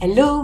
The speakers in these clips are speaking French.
Hello,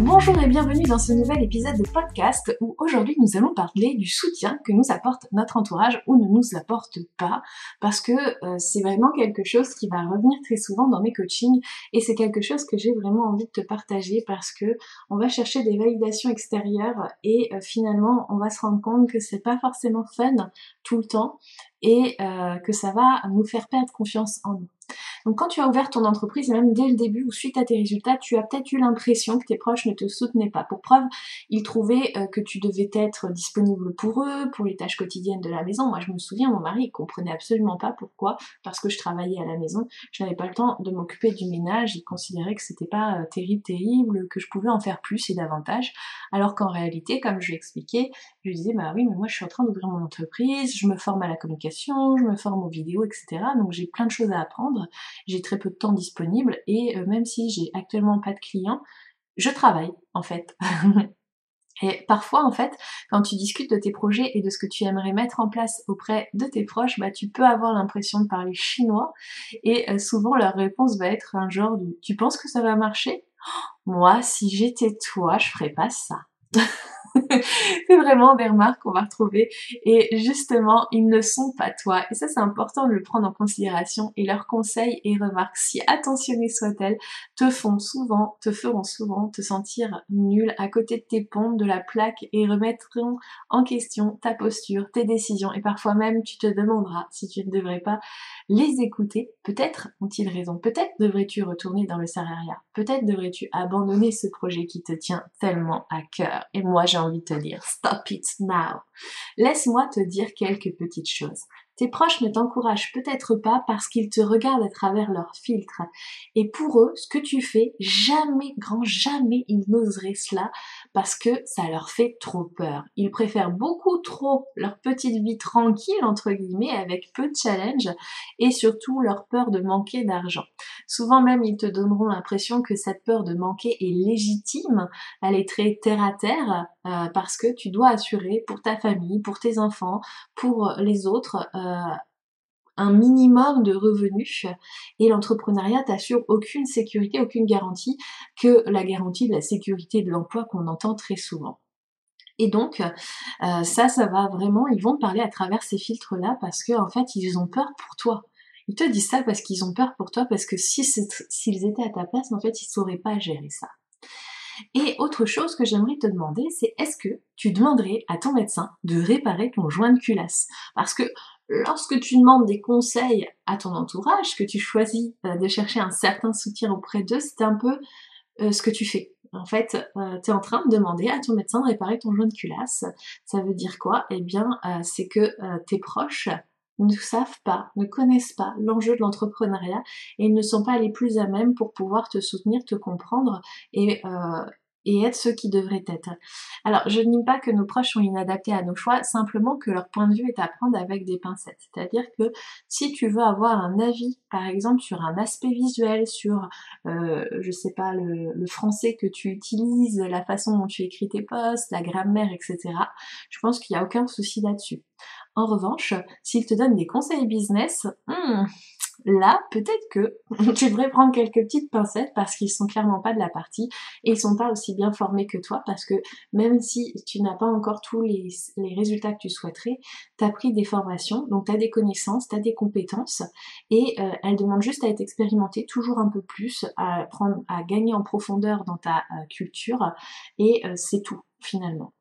Bonjour et bienvenue dans ce nouvel épisode de podcast où aujourd'hui nous allons parler du soutien que nous apporte notre entourage ou ne nous apporte pas parce que euh, c'est vraiment quelque chose qui va revenir très souvent dans mes coachings et c'est quelque chose que j'ai vraiment envie de te partager parce que on va chercher des validations extérieures et euh, finalement on va se rendre compte que c'est pas forcément fun tout le temps et euh, que ça va nous faire perdre confiance en nous. Donc quand tu as ouvert ton entreprise, même dès le début ou suite à tes résultats, tu as peut-être eu l'impression que tes proches ne te soutenaient pas. Pour preuve, ils trouvaient euh, que tu devais être disponible pour eux, pour les tâches quotidiennes de la maison. Moi je me souviens, mon mari il comprenait absolument pas pourquoi, parce que je travaillais à la maison, je n'avais pas le temps de m'occuper du ménage, il considérait que c'était pas euh, terrible, terrible, que je pouvais en faire plus et davantage, alors qu'en réalité, comme je lui expliquais, je lui disais bah oui mais moi je suis en train d'ouvrir mon entreprise, je me forme à la communication, je me forme aux vidéos, etc. Donc j'ai plein de choses à apprendre j'ai très peu de temps disponible et euh, même si j'ai actuellement pas de clients, je travaille en fait. Et parfois, en fait, quand tu discutes de tes projets et de ce que tu aimerais mettre en place auprès de tes proches, bah, tu peux avoir l'impression de parler chinois. Et euh, souvent, leur réponse va être un genre de Tu penses que ça va marcher? Moi, si j'étais toi, je ferais pas ça. c'est vraiment des remarques qu'on va retrouver. Et justement ils ne sont pas toi. Et ça c'est important de le prendre en considération. Et leurs conseils et remarques si attentionnés soient-elles te font souvent te feront souvent te sentir nul à côté de tes pompes de la plaque et remettront en question ta posture tes décisions. Et parfois même tu te demanderas si tu ne devrais pas les écouter. Peut-être ont-ils raison. Peut-être devrais-tu retourner dans le salariat. Peut-être devrais-tu abandonner ce projet qui te tient tellement à cœur. Et moi j'ai envie de te dire stop it now. Laisse-moi te dire quelques petites choses. Tes proches ne t'encouragent peut-être pas parce qu'ils te regardent à travers leur filtre. Et pour eux, ce que tu fais, jamais, grand jamais, ils n'oseraient cela parce que ça leur fait trop peur. Ils préfèrent beaucoup trop leur petite vie tranquille, entre guillemets, avec peu de challenge et surtout leur peur de manquer d'argent. Souvent même, ils te donneront l'impression que cette peur de manquer est légitime, elle est très terre à terre euh, parce que tu dois assurer pour ta famille, pour tes enfants, pour les autres, euh, un minimum de revenus et l'entrepreneuriat t'assure aucune sécurité, aucune garantie que la garantie de la sécurité de l'emploi qu'on entend très souvent. Et donc, euh, ça, ça va vraiment, ils vont te parler à travers ces filtres-là parce qu'en en fait, ils ont peur pour toi. Ils te disent ça parce qu'ils ont peur pour toi, parce que si s'ils étaient à ta place, en fait, ils sauraient pas gérer ça. Et autre chose que j'aimerais te demander, c'est est-ce que tu demanderais à ton médecin de réparer ton joint de culasse? Parce que lorsque tu demandes des conseils à ton entourage, que tu choisis euh, de chercher un certain soutien auprès d'eux, c'est un peu euh, ce que tu fais. En fait, euh, tu es en train de demander à ton médecin de réparer ton joint de culasse. Ça veut dire quoi? Eh bien, c'est que tes proches ne savent pas, ne connaissent pas l'enjeu de l'entrepreneuriat et ne sont pas les plus à même pour pouvoir te soutenir, te comprendre et, et être ceux qui devraient être. Alors, je ne dis pas que nos proches sont inadaptés à nos choix, simplement que leur point de vue est à prendre avec des pincettes. C'est-à-dire que si tu veux avoir un avis, par exemple, sur un aspect visuel, sur, euh, je sais pas, le, français que tu utilises, la façon dont tu écris tes posts, la grammaire, etc., je pense qu'il n'y a aucun souci là-dessus. En revanche, s'il te donne des conseils business, hmm, là, peut-être que tu devrais prendre quelques petites pincettes parce qu'ils sont clairement pas de la partie et ils sont pas aussi bien formés que toi parce que même si tu n'as pas encore tous les, résultats que tu souhaiterais, tu as pris des formations, donc tu as des connaissances, tu as des compétences et euh, elles demandent juste à être expérimentées toujours un peu plus, à prendre, à gagner en profondeur dans ta euh, culture et euh, c'est tout finalement.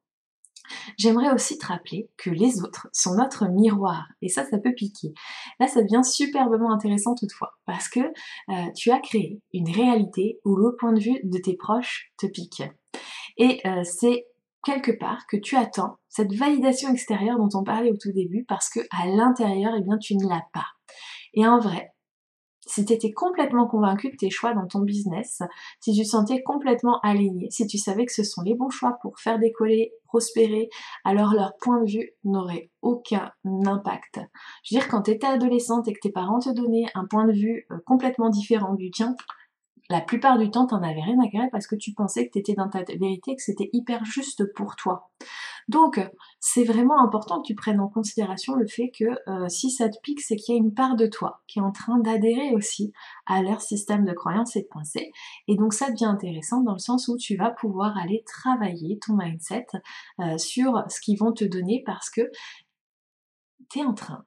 J'aimerais aussi te rappeler que les autres sont notre miroir et ça, ça peut piquer. Là, ça devient superbement intéressant toutefois parce que euh, tu as créé une réalité où le point de vue de tes proches te pique. Et euh, c'est quelque part que tu attends cette validation extérieure dont on parlait au tout début parce que à l'intérieur, eh bien, tu ne l'as pas. Et en vrai, si tu étais complètement convaincu de tes choix dans ton business, si tu sentais complètement aligné, si tu savais que ce sont les bons choix pour faire décoller, prospérer, alors leur point de vue n'aurait aucun impact. Je veux dire, quand tu étais adolescente et que tes parents te donnaient un point de vue euh, complètement différent du tien, la plupart du temps, t'en avais rien à carrer parce que tu pensais que t'étais dans ta vérité, que c'était hyper juste pour toi. Donc, c'est vraiment important que tu prennes en considération le fait que euh, si ça te pique, c'est qu'il y a une part de toi qui est en train d'adhérer aussi à leur système de croyance et de pensée. Et donc, ça devient intéressant dans le sens où tu vas pouvoir aller travailler ton mindset euh, sur ce qu'ils vont te donner parce que tu es en train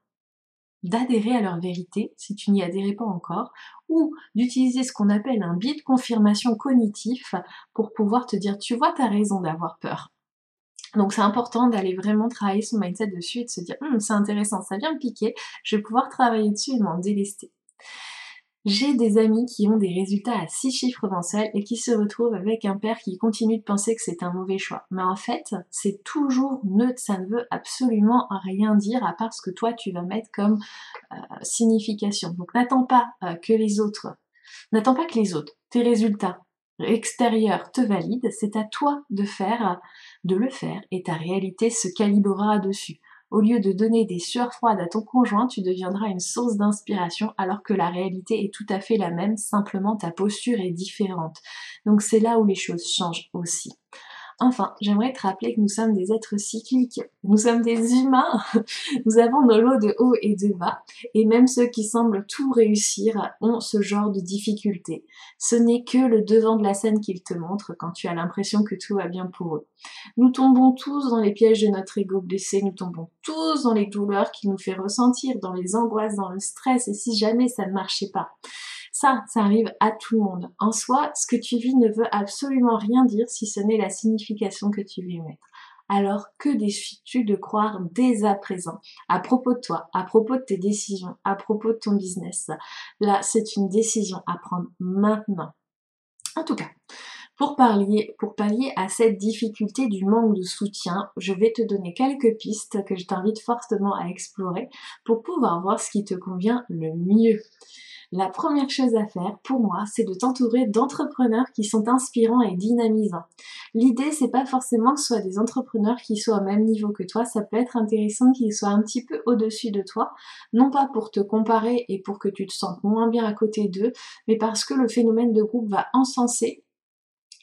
d'adhérer à leur vérité si tu n'y adhérais pas encore, ou d'utiliser ce qu'on appelle un biais de confirmation cognitif pour pouvoir te dire tu vois t'as raison d'avoir peur. Donc c'est important d'aller vraiment travailler son mindset dessus et de se dire hum, c'est intéressant, ça vient me piquer, je vais pouvoir travailler dessus et m'en délester. J'ai des amis qui ont des résultats à 6 chiffres mensuels et qui se retrouvent avec un père qui continue de penser que c'est un mauvais choix. Mais en fait, c'est toujours neutre, ça ne veut absolument rien dire à part ce que toi tu vas mettre comme euh, signification. Donc n'attends pas euh, que les autres, n'attends pas que les autres, tes résultats extérieurs te valident, c'est à toi de faire, de le faire et ta réalité se calibrera dessus. Au lieu de donner des sueurs froides à ton conjoint, tu deviendras une source d'inspiration alors que la réalité est tout à fait la même, simplement ta posture est différente. Donc c'est là où les choses changent aussi. Enfin, j'aimerais te rappeler que nous sommes des êtres cycliques, nous sommes des humains, nous avons nos lots de haut et de bas, et même ceux qui semblent tout réussir ont ce genre de difficultés. Ce n'est que le devant de la scène qu'ils te montrent quand tu as l'impression que tout va bien pour eux. Nous tombons tous dans les pièges de notre ego blessé, nous tombons tous dans les douleurs qui nous fait ressentir, dans les angoisses, dans le stress, et si jamais ça ne marchait pas. Ça, ça arrive à tout le monde. En soi, ce que tu vis ne veut absolument rien dire si ce n'est la signification que tu veux y mettre. Alors que décides-tu de croire dès à présent? À propos de toi, à propos de tes décisions, à propos de ton business Là, c'est une décision à prendre maintenant. En tout cas, pour pour pallier à cette difficulté du manque de soutien, je vais te donner quelques pistes que je t'invite fortement à explorer pour pouvoir voir ce qui te convient le mieux. La première chose à faire pour moi, c'est de t'entourer d'entrepreneurs qui sont inspirants et dynamisants. L'idée, c'est pas forcément que ce soit des entrepreneurs qui soient au même niveau que toi, ça peut être intéressant qu'ils soient un petit peu au-dessus de toi, non pas pour te comparer et pour que tu te sentes moins bien à côté d'eux, mais parce que le phénomène de groupe va encenser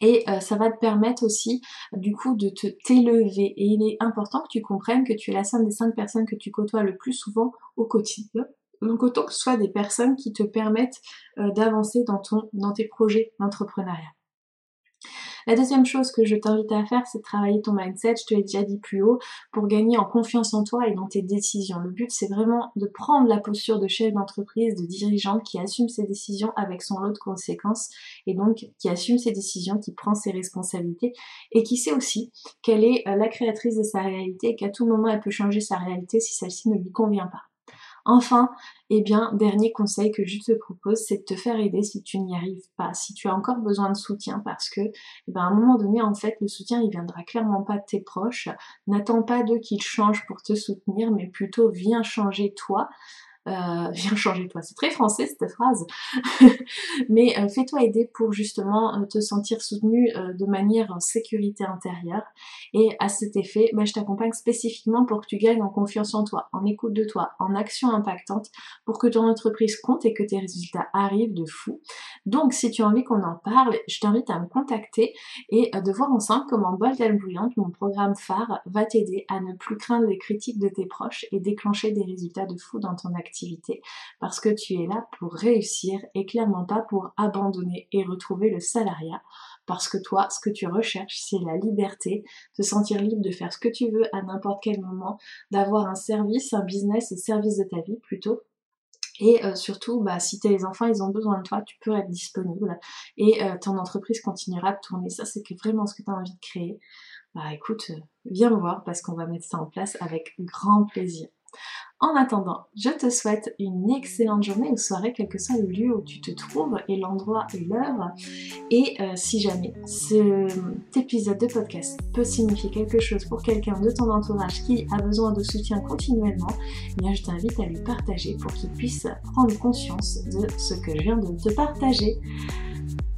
et euh, ça va te permettre aussi du coup de te t'élever. Et il est important que tu comprennes que tu es la somme des cinq personnes que tu côtoies le plus souvent au quotidien. Donc autant que ce soit des personnes qui te permettent euh, d'avancer dans, tes projets d'entrepreneuriat. La deuxième chose que je t'invite à faire, c'est de travailler ton mindset, je te l'ai déjà dit plus haut, pour gagner en confiance en toi et dans tes décisions. Le but, c'est vraiment de prendre la posture de chef d'entreprise, de dirigeante qui assume ses décisions avec son lot de conséquences et donc qui assume ses décisions, qui prend ses responsabilités et qui sait aussi qu'elle est euh, la créatrice de sa réalité et qu'à tout moment, elle peut changer sa réalité si celle-ci ne lui convient pas. Enfin, eh bien, dernier conseil que je te propose, c'est de te faire aider si tu n'y arrives pas, si tu as encore besoin de soutien, parce que, eh ben, à un moment donné, en fait, le soutien, il viendra clairement pas de tes proches. N'attends pas d'eux qu'ils changent pour te soutenir, mais plutôt viens changer toi euh, viens changer toi. C'est très français cette phrase, mais euh, fais-toi aider pour justement euh, te sentir soutenu euh, de manière sécurité intérieure. Et à cet effet, bah, je t'accompagne spécifiquement pour que tu gagnes en confiance en toi, en écoute de toi, en action impactante, pour que ton entreprise compte et que tes résultats arrivent de fou. Donc, si tu as envie qu'on en parle, je t'invite à me contacter et de voir ensemble comment Bold and mon programme phare, va t'aider à ne plus craindre les critiques de tes proches et déclencher des résultats de fou dans ton activité parce que tu es là pour réussir et clairement pas pour abandonner et retrouver le salariat parce que toi, ce que tu recherches, c'est la liberté, te sentir libre de faire ce que tu veux à n'importe quel moment, d'avoir un service, un business au service de ta vie plutôt. Et euh, surtout, bah, si tes enfants, ils ont besoin de toi, tu peux être disponible et euh, ton entreprise continuera de tourner. Ça, c'est vraiment ce que tu as envie de créer. Bah écoute, euh, viens me voir parce qu'on va mettre ça en place avec grand plaisir. En attendant, je te souhaite une excellente journée ou soirée, quel que soit le lieu où tu te trouves et l'endroit et l'heure. Et euh, si jamais cet épisode de podcast peut signifier quelque chose pour quelqu'un de ton entourage qui a besoin de soutien continuellement, eh je t'invite à lui partager pour qu'il puisse prendre conscience de ce que je viens de te partager.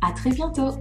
À très bientôt